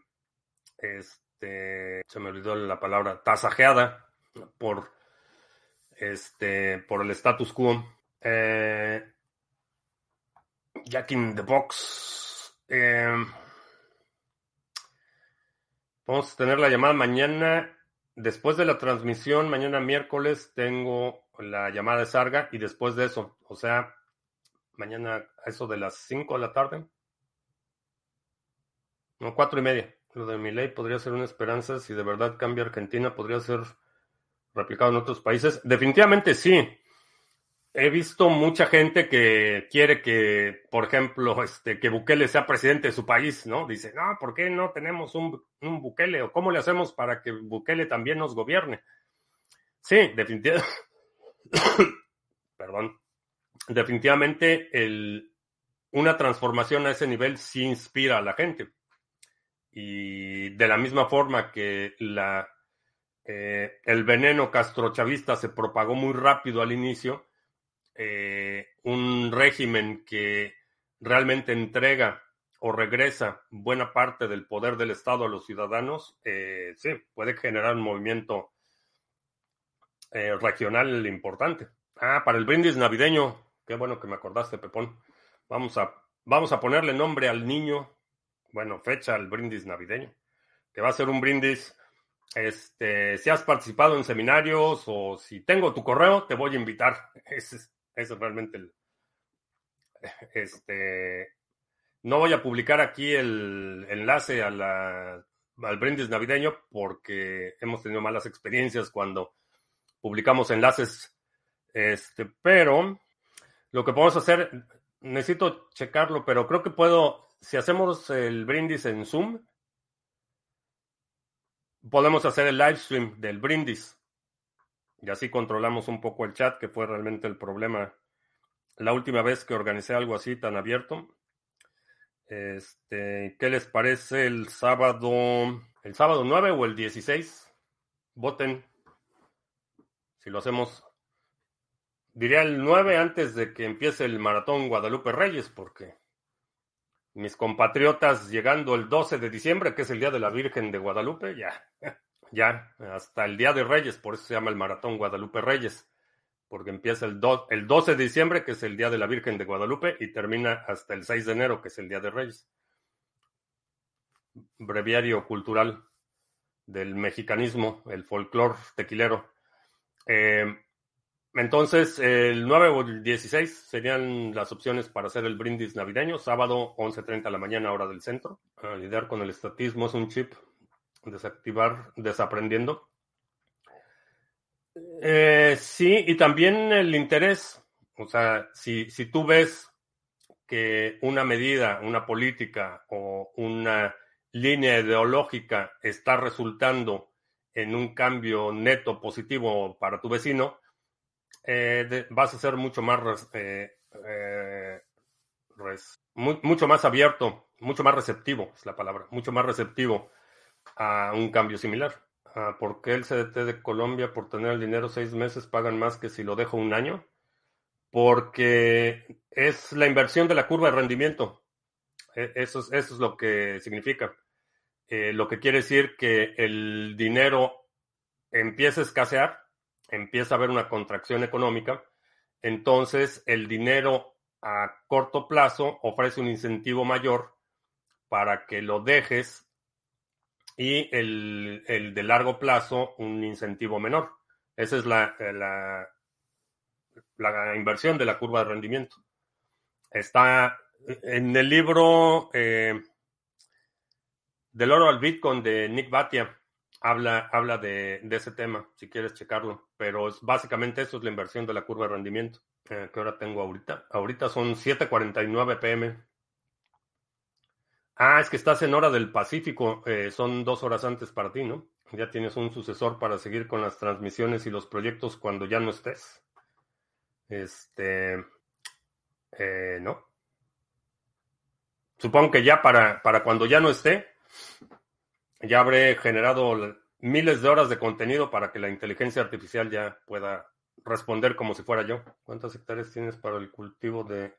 Speaker 1: este se me olvidó la palabra tasajeada por este por el status quo. Eh, Jack in the Box eh, vamos a tener la llamada mañana. Después de la transmisión, mañana miércoles, tengo la llamada de Sarga y después de eso, o sea, mañana a eso de las 5 de la tarde. No, cuatro y media. Lo de mi ley podría ser una esperanza. Si de verdad cambia Argentina, podría ser replicado en otros países. Definitivamente sí he visto mucha gente que quiere que, por ejemplo, este, que Bukele sea presidente de su país, ¿no? Dice, no, ¿por qué no tenemos un, un Bukele? ¿O cómo le hacemos para que Bukele también nos gobierne? Sí, definitivamente. Perdón. Definitivamente el, una transformación a ese nivel sí inspira a la gente. Y de la misma forma que la, eh, el veneno castrochavista se propagó muy rápido al inicio, eh, un régimen que realmente entrega o regresa buena parte del poder del Estado a los ciudadanos, eh, sí, puede generar un movimiento eh, regional importante. Ah, para el brindis navideño, qué bueno que me acordaste, Pepón. Vamos a, vamos a ponerle nombre al niño, bueno, fecha al brindis navideño, que va a ser un brindis este, si has participado en seminarios o si tengo tu correo, te voy a invitar. Es, es realmente el... Este, no voy a publicar aquí el enlace al brindis navideño porque hemos tenido malas experiencias cuando publicamos enlaces. Este, pero lo que podemos hacer, necesito checarlo, pero creo que puedo, si hacemos el brindis en Zoom, podemos hacer el live stream del brindis. Y así controlamos un poco el chat, que fue realmente el problema la última vez que organicé algo así tan abierto. Este, ¿qué les parece el sábado, el sábado 9 o el 16? Voten. Si lo hacemos diría el 9 antes de que empiece el maratón Guadalupe Reyes, porque mis compatriotas llegando el 12 de diciembre, que es el Día de la Virgen de Guadalupe, ya, ya, hasta el Día de Reyes, por eso se llama el maratón Guadalupe Reyes, porque empieza el, el 12 de diciembre, que es el Día de la Virgen de Guadalupe, y termina hasta el 6 de enero, que es el Día de Reyes. Breviario cultural del mexicanismo, el folclore tequilero. Eh, entonces, el 9 o el 16 serían las opciones para hacer el brindis navideño. Sábado, 11.30 de la mañana, hora del centro. lidiar con el estatismo es un chip. Desactivar, desaprendiendo. Eh, sí, y también el interés. O sea, si, si tú ves que una medida, una política o una línea ideológica está resultando en un cambio neto positivo para tu vecino, eh, vas a ser mucho más eh, eh, mucho más abierto, mucho más receptivo, es la palabra, mucho más receptivo a un cambio similar. Ah, ¿Por qué el CDT de Colombia, por tener el dinero seis meses, pagan más que si lo dejo un año? Porque es la inversión de la curva de rendimiento. E, eso es, eso es lo que significa. Eh, lo que quiere decir que el dinero empieza a escasear, empieza a haber una contracción económica, entonces el dinero a corto plazo ofrece un incentivo mayor para que lo dejes y el, de largo plazo un incentivo menor. Esa es la, la, la, inversión de la curva de rendimiento. Está en el libro eh, del oro al Bitcoin de Nick Batia. Habla, habla de, ese tema, si quieres checarlo. Pero es, básicamente eso es la inversión de la curva de rendimiento. Eh, ¿Qué hora tengo ahorita? Ahorita son 7:49 pm. Ah, es que estás en hora del Pacífico. Eh, son dos horas antes para ti, ¿no? Ya tienes un sucesor para seguir con las transmisiones y los proyectos cuando ya no estés. Este. Eh, no. Supongo que ya para, para cuando ya no esté, ya habré generado miles de horas de contenido para que la inteligencia artificial ya pueda responder como si fuera yo. ¿Cuántas hectáreas tienes para el cultivo de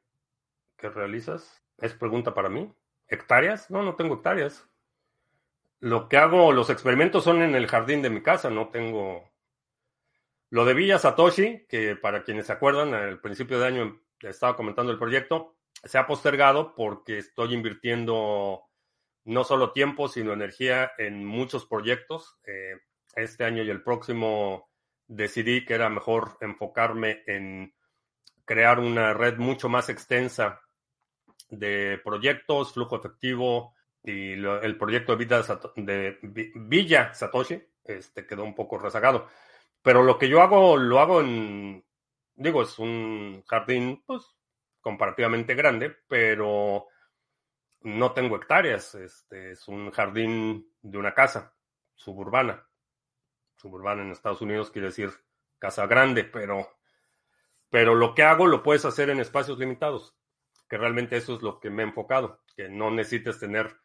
Speaker 1: que realizas? ¿Es pregunta para mí? ¿Hectáreas? No, no tengo hectáreas. Lo que hago, los experimentos son en el jardín de mi casa, no tengo... Lo de Villa Satoshi, que para quienes se acuerdan, al principio de año estaba comentando el proyecto, se ha postergado porque estoy invirtiendo no solo tiempo, sino energía en muchos proyectos. Eh, este año y el próximo decidí que era mejor enfocarme en crear una red mucho más extensa de proyectos, flujo efectivo y el proyecto de, Vida de Villa Satoshi este, quedó un poco rezagado. Pero lo que yo hago, lo hago en, digo, es un jardín, pues, comparativamente grande, pero no tengo hectáreas, este es un jardín de una casa suburbana. Suburbana en Estados Unidos quiere decir casa grande, pero, pero lo que hago lo puedes hacer en espacios limitados, que realmente eso es lo que me he enfocado, que no necesites tener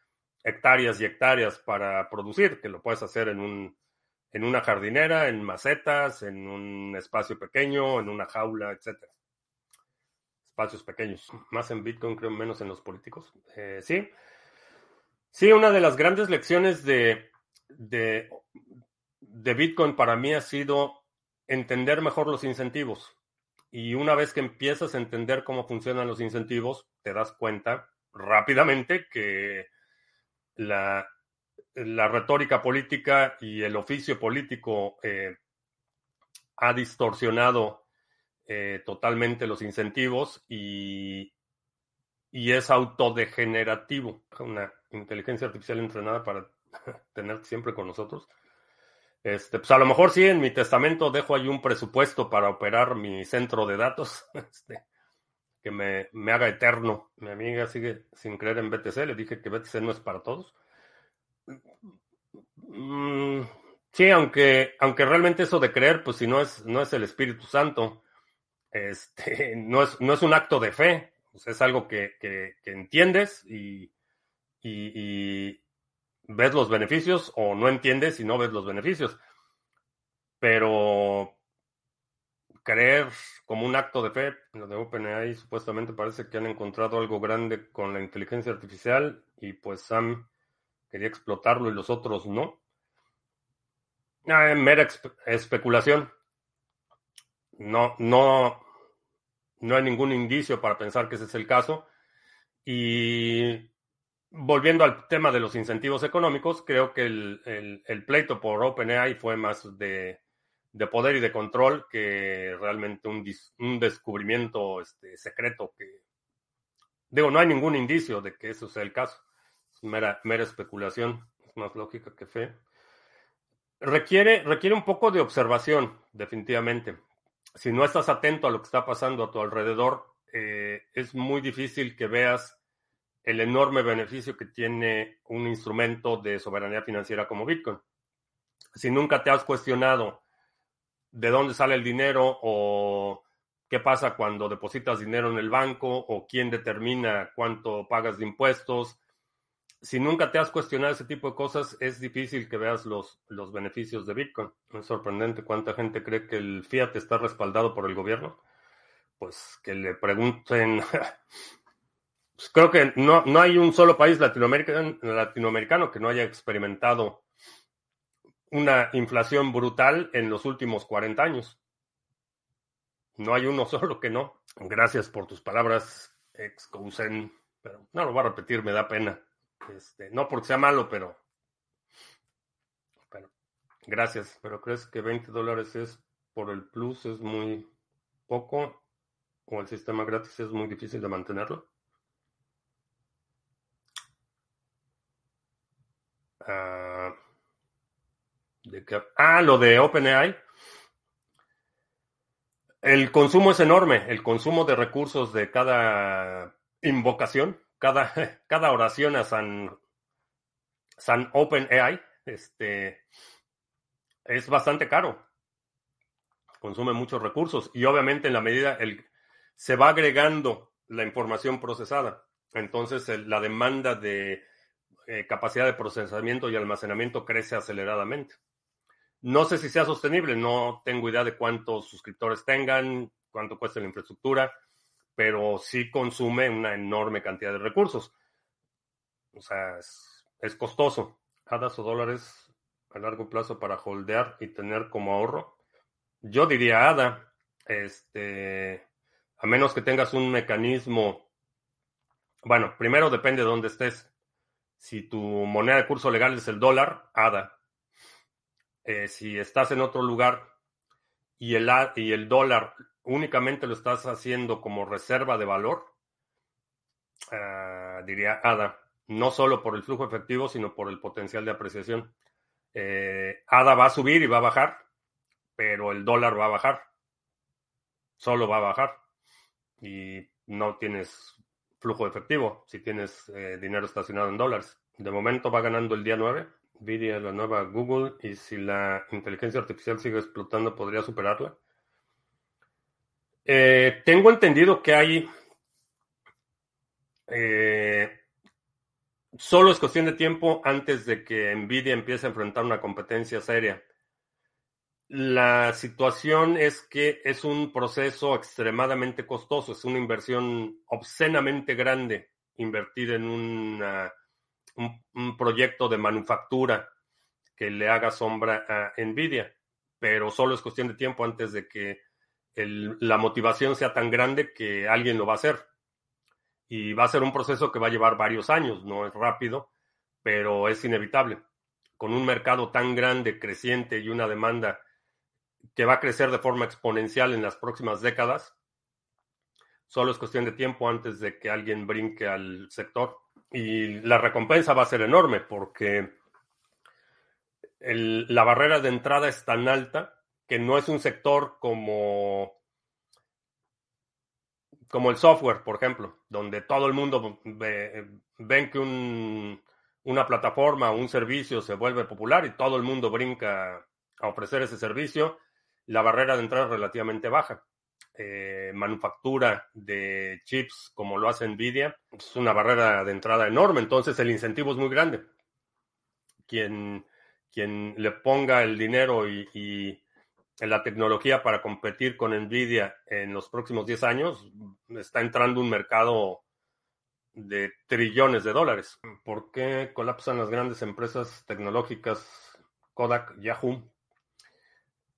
Speaker 1: hectáreas y hectáreas para producir, que lo puedes hacer en un en una jardinera, en macetas, en un espacio pequeño, en una jaula, etcétera espacios pequeños, más en Bitcoin, creo, menos en los políticos. Eh, sí. Sí, una de las grandes lecciones de, de, de Bitcoin para mí ha sido entender mejor los incentivos. Y una vez que empiezas a entender cómo funcionan los incentivos, te das cuenta rápidamente que la, la retórica política y el oficio político eh, ha distorsionado eh, totalmente los incentivos y, y es autodegenerativo. Una inteligencia artificial entrenada para tenerte siempre con nosotros. Este, pues a lo mejor sí, en mi testamento dejo ahí un presupuesto para operar mi centro de datos, este, que me, me, haga eterno. Mi amiga sigue sin creer en BTC, le dije que BTC no es para todos. Mm, sí, aunque, aunque realmente eso de creer, pues si no es, no es el Espíritu Santo, este, no, es, no es un acto de fe, es algo que, entiendes y, ves los beneficios o no entiendes y no ves los beneficios. Pero creer como un acto de fe, lo de OpenAI supuestamente parece que han encontrado algo grande con la inteligencia artificial y pues Sam quería explotarlo y los otros no. Ah, mera especulación. No, no, no hay ningún indicio para pensar que ese es el caso. Y volviendo al tema de los incentivos económicos, creo que el, pleito por OpenAI fue más de, poder y de control que realmente un, descubrimiento este, secreto digo, no hay ningún indicio de que eso sea el caso. Es mera especulación, es más lógica que fe. Requiere, requiere un poco de observación, definitivamente. Si no estás atento a lo que está pasando a tu alrededor, eh, es muy difícil que veas el enorme beneficio que tiene un instrumento de soberanía financiera como Bitcoin. Si nunca te has cuestionado de dónde sale el dinero o qué pasa cuando depositas dinero en el banco o quién determina cuánto pagas de impuestos, si nunca te has cuestionado ese tipo de cosas, es difícil que veas los, los beneficios de Bitcoin. Es sorprendente cuánta gente cree que el fiat está respaldado por el gobierno. Pues que le pregunten Pues creo que no, no hay un solo país latinoamericano, que no haya experimentado una inflación brutal en los últimos 40 años. No hay uno solo que no. Gracias por tus palabras, ex Cousen, pero no lo voy a repetir, me da pena. Este, no porque sea malo, pero, pero gracias. Pero crees que 20 dólares es por el plus, es muy poco, o el sistema gratis es muy difícil de mantenerlo. Ah, ah, lo de OpenAI. El consumo es enorme, el consumo de recursos de cada invocación, cada, cada oración a San, San OpenAI, este, es bastante caro. Consume muchos recursos y obviamente en la medida el, se va agregando la información procesada. Entonces la demanda de eh, capacidad de procesamiento y almacenamiento crece aceleradamente. No sé si sea sostenible, no tengo idea de cuántos suscriptores tengan, cuánto cuesta la infraestructura, pero sí consume una enorme cantidad de recursos. O sea, es, costoso. Hadas o dólares a largo plazo para holdear y tener como ahorro. Yo diría ADA, este, a menos que tengas un mecanismo, bueno, primero depende de dónde estés. Si tu moneda de curso legal es el dólar, ADA. Eh, si estás en otro lugar y el, dólar únicamente lo estás haciendo como reserva de valor, ah, diría ADA. No solo por el flujo efectivo, sino por el potencial de apreciación. Eh, ADA va a subir y va a bajar, pero el dólar va a bajar. Solo va a bajar. Y no tienes flujo efectivo si tienes eh, dinero estacionado en dólares. De momento va ganando el día 9. Nvidia, la nueva Google, y si la inteligencia artificial sigue explotando, podría superarla. Eh, tengo entendido que hay. Eh, solo es cuestión de tiempo antes de que Nvidia empiece a enfrentar una competencia seria. La situación es que es un proceso extremadamente costoso, es una inversión obscenamente grande invertir en un, proyecto de manufactura que le haga sombra a Nvidia, pero solo es cuestión de tiempo antes de que la motivación sea tan grande que alguien lo va a hacer. Y va a ser un proceso que va a llevar varios años, no es rápido, pero es inevitable. Con un mercado tan grande, creciente y una demanda que va a crecer de forma exponencial en las próximas décadas. Solo es cuestión de tiempo antes de que alguien brinque al sector. Y la recompensa va a ser enorme porque la barrera de entrada es tan alta que no es un sector como, como el software, por ejemplo, donde todo el mundo ve, ven que una plataforma o un servicio se vuelve popular y todo el mundo brinca a ofrecer ese servicio la barrera de entrada es relativamente baja. Eh, manufactura de chips como lo hace Nvidia es una barrera de entrada enorme, entonces el incentivo es muy grande. Quien, quien le ponga el dinero y, la tecnología para competir con Nvidia en los próximos 10 años, está entrando un mercado de trillones de dólares. ¿Por qué colapsan las grandes empresas tecnológicas Kodak, Yahoo?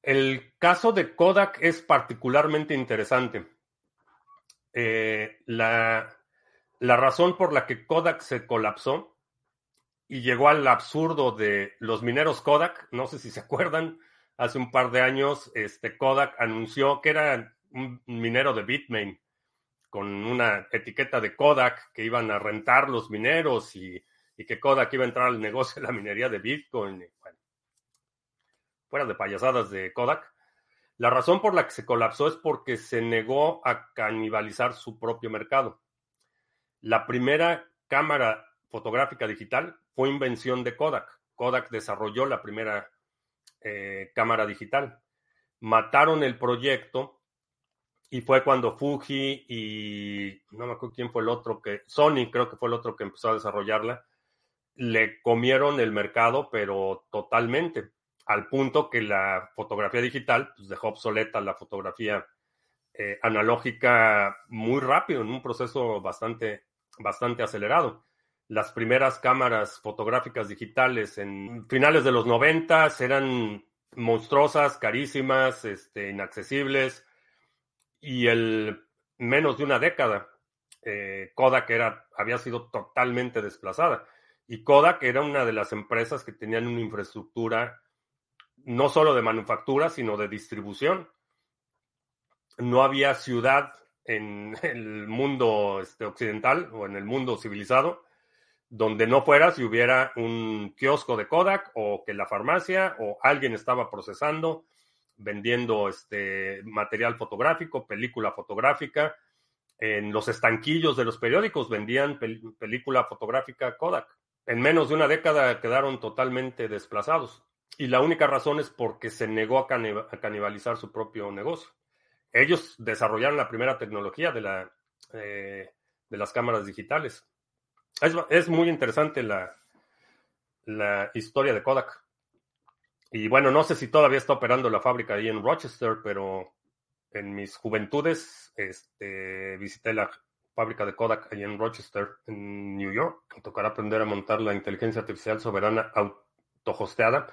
Speaker 1: El caso de Kodak es particularmente interesante. Eh, la, razón por la que Kodak se colapsó y llegó al absurdo de los mineros Kodak, no sé si se acuerdan, hace un par de años este Kodak anunció que era un minero de Bitmain con una etiqueta de Kodak que iban a rentar los mineros y, que Kodak iba a entrar al negocio de la minería de Bitcoin. Bueno, fuera de payasadas de Kodak. La razón por la que se colapsó es porque se negó a canibalizar su propio mercado. La primera cámara fotográfica digital fue invención de Kodak. Kodak desarrolló la primera eh, cámara digital. Mataron el proyecto y fue cuando Fuji y no me acuerdo quién fue el otro que, Sony creo que fue el otro que empezó a desarrollarla, le comieron el mercado, pero totalmente, al punto que la fotografía digital pues, dejó obsoleta la fotografía eh, analógica muy rápido, en un proceso bastante, bastante acelerado. Las primeras cámaras fotográficas digitales en finales de los 90 eran monstruosas, carísimas, este, inaccesibles y el menos de una década, eh, Kodak era, había sido totalmente desplazada. Y Kodak era una de las empresas que tenían una infraestructura no solo de manufactura, sino de distribución. No había ciudad en el mundo este, occidental o en el mundo civilizado donde no fuera si hubiera un kiosco de Kodak o que la farmacia o alguien estaba procesando vendiendo este material fotográfico, película fotográfica. En los estanquillos de los periódicos vendían película fotográfica Kodak. En menos de una década quedaron totalmente desplazados. Y la única razón es porque se negó a, canibalizar su propio negocio. Ellos desarrollaron la primera tecnología de, eh, las cámaras digitales. Es, muy interesante la, la historia de Kodak. Y bueno, no sé si todavía está operando la fábrica ahí en Rochester, pero en mis juventudes este, visité la fábrica de Kodak ahí en Rochester, en New York. Me tocará aprender a montar la inteligencia artificial soberana autohosteada.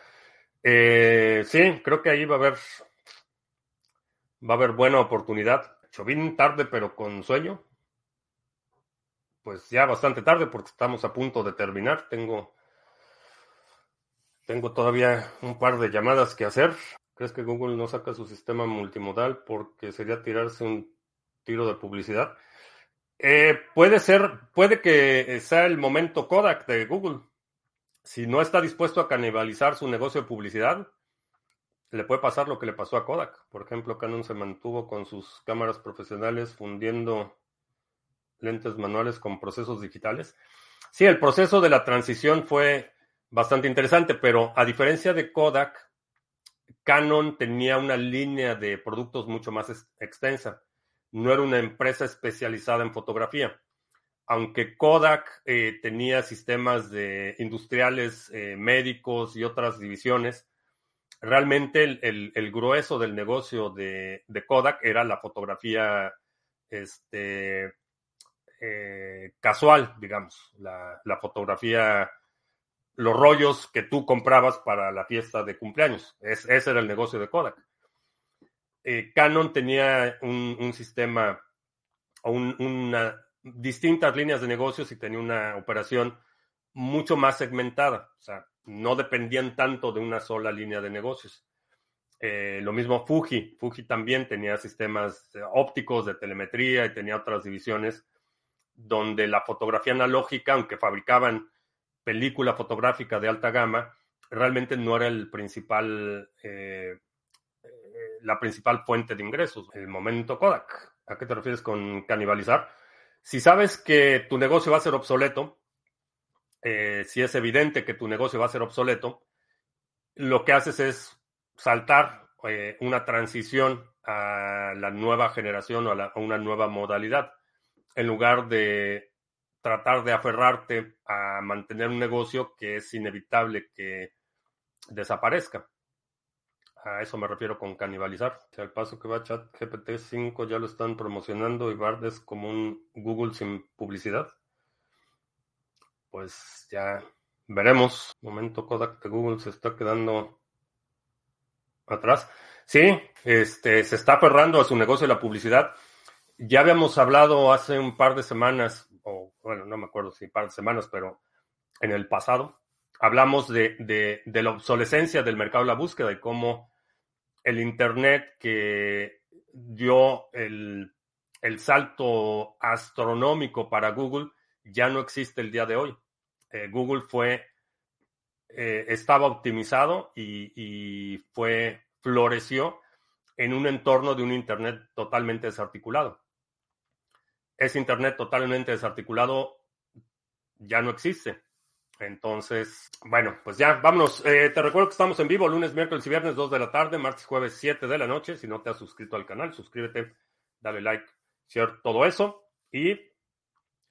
Speaker 1: Eh, sí, creo que ahí va a haber va a haber buena oportunidad. Vine tarde, pero con sueño. Pues ya bastante tarde porque estamos a punto de terminar. Tengo tengo todavía un par de llamadas que hacer. ¿Crees que Google no saca su sistema multimodal porque sería tirarse un tiro de publicidad? Eh, puede ser, puede que sea el momento Kodak de Google. Si no está dispuesto a canibalizar su negocio de publicidad, le puede pasar lo que le pasó a Kodak. Por ejemplo, Canon se mantuvo con sus cámaras profesionales fundiendo lentes manuales con procesos digitales. Sí, el proceso de la transición fue bastante interesante, pero a diferencia de Kodak, Canon tenía una línea de productos mucho más extensa. No era una empresa especializada en fotografía. Aunque Kodak eh, tenía sistemas de industriales, eh, médicos y otras divisiones, realmente el, grueso del negocio de, Kodak era la fotografía este, eh, casual, digamos, la, fotografía los rollos que tú comprabas para la fiesta de cumpleaños. ese era el negocio de Kodak. Canon tenía un, sistema o una, distintas líneas de negocios y tenía una operación mucho más segmentada. O sea, no dependían tanto de una sola línea de negocios. Eh, lo mismo Fuji. Fuji también tenía sistemas ópticos de telemetría y tenía otras divisiones donde la fotografía analógica, aunque fabricaban película fotográfica de alta gama, realmente no era el principal, eh, eh, la principal fuente de ingresos. El momento Kodak. ¿A qué te refieres con canibalizar? Si sabes que tu negocio va a ser obsoleto, eh, si es evidente que tu negocio va a ser obsoleto, lo que haces es saltar una transición a la nueva generación o a una nueva modalidad, en lugar de tratar de aferrarte a mantener un negocio que es inevitable que desaparezca. A eso me refiero con canibalizar. O sea, al paso que va chat GPT 5 ya lo están promocionando y Bard es como un Google sin publicidad. Pues ya veremos. Momento Kodak de Google se está quedando atrás. Sí, este, se está aferrando a su negocio de la publicidad. Ya habíamos hablado hace un par de semanas, o bueno, no me acuerdo si un par de semanas, pero en el pasado, hablamos de, de, la obsolescencia del mercado de la búsqueda y cómo el Internet que dio el, el salto astronómico para Google ya no existe el día de hoy. Eh, Google fue, eh, estaba optimizado y, y, fue, floreció en un entorno de un Internet totalmente desarticulado. Ese Internet totalmente desarticulado ya no existe. Entonces, bueno, pues ya, vámonos. Eh, te recuerdo que estamos en vivo lunes, miércoles y viernes, 2 de la tarde, martes, jueves, 7 de la noche. Si no te has suscrito al canal, suscríbete, dale like, share, todo eso. Y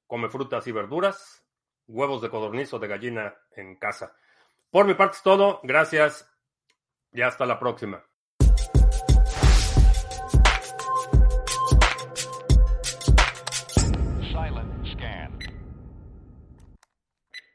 Speaker 1: come frutas y verduras, huevos de codorniz o de gallina en casa. Por mi parte es todo. Gracias y hasta la próxima.